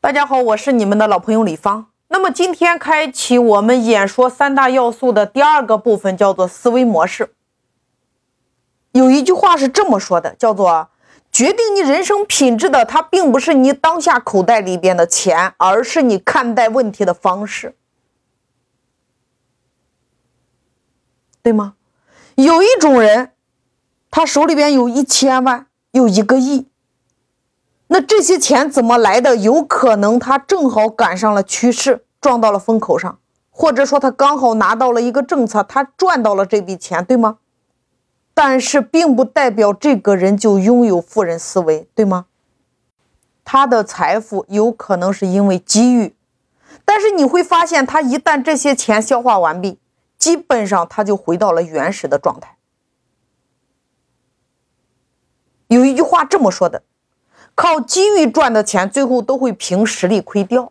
大家好，我是你们的老朋友李芳。那么今天开启我们演说三大要素的第二个部分，叫做思维模式。有一句话是这么说的，叫做决定你人生品质的，它并不是你当下口袋里边的钱，而是你看待问题的方式，对吗？有一种人，他手里边有一千万，有一个亿。那这些钱怎么来的？有可能他正好赶上了趋势，撞到了风口上，或者说他刚好拿到了一个政策，他赚到了这笔钱，对吗？但是并不代表这个人就拥有富人思维，对吗？他的财富有可能是因为机遇，但是你会发现，他一旦这些钱消化完毕，基本上他就回到了原始的状态。有一句话这么说的。靠机遇赚的钱，最后都会凭实力亏掉，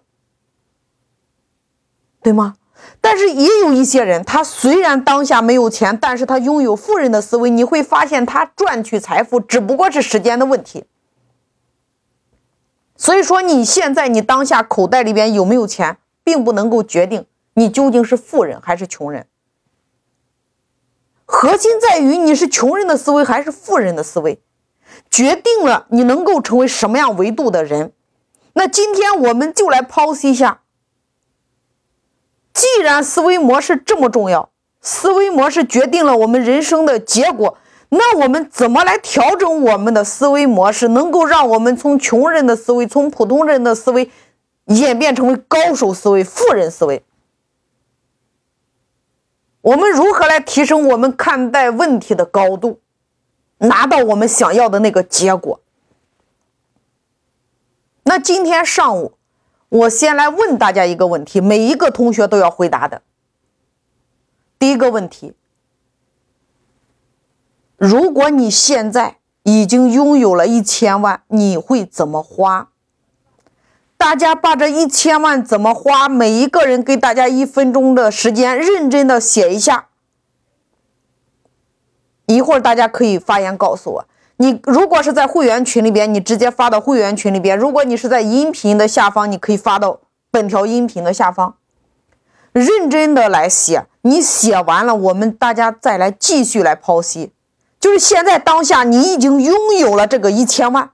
对吗？但是也有一些人，他虽然当下没有钱，但是他拥有富人的思维。你会发现，他赚取财富只不过是时间的问题。所以说，你现在你当下口袋里边有没有钱，并不能够决定你究竟是富人还是穷人。核心在于你是穷人的思维还是富人的思维。决定了你能够成为什么样维度的人。那今天我们就来剖析一下。既然思维模式这么重要，思维模式决定了我们人生的结果，那我们怎么来调整我们的思维模式，能够让我们从穷人的思维、从普通人的思维演变成为高手思维、富人思维？我们如何来提升我们看待问题的高度？拿到我们想要的那个结果。那今天上午，我先来问大家一个问题，每一个同学都要回答的。第一个问题：如果你现在已经拥有了一千万，你会怎么花？大家把这一千万怎么花？每一个人给大家一分钟的时间，认真的写一下。一会儿大家可以发言告诉我，你如果是在会员群里边，你直接发到会员群里边；如果你是在音频的下方，你可以发到本条音频的下方，认真的来写。你写完了，我们大家再来继续来剖析。就是现在当下，你已经拥有了这个一千万，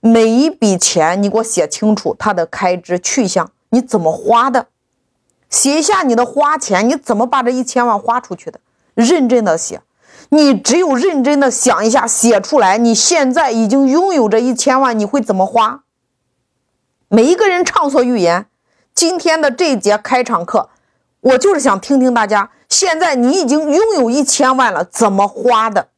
每一笔钱你给我写清楚它的开支去向，你怎么花的？写一下你的花钱，你怎么把这一千万花出去的？认真的写。你只有认真的想一下，写出来。你现在已经拥有这一千万，你会怎么花？每一个人畅所欲言。今天的这一节开场课，我就是想听听大家，现在你已经拥有一千万了，怎么花的？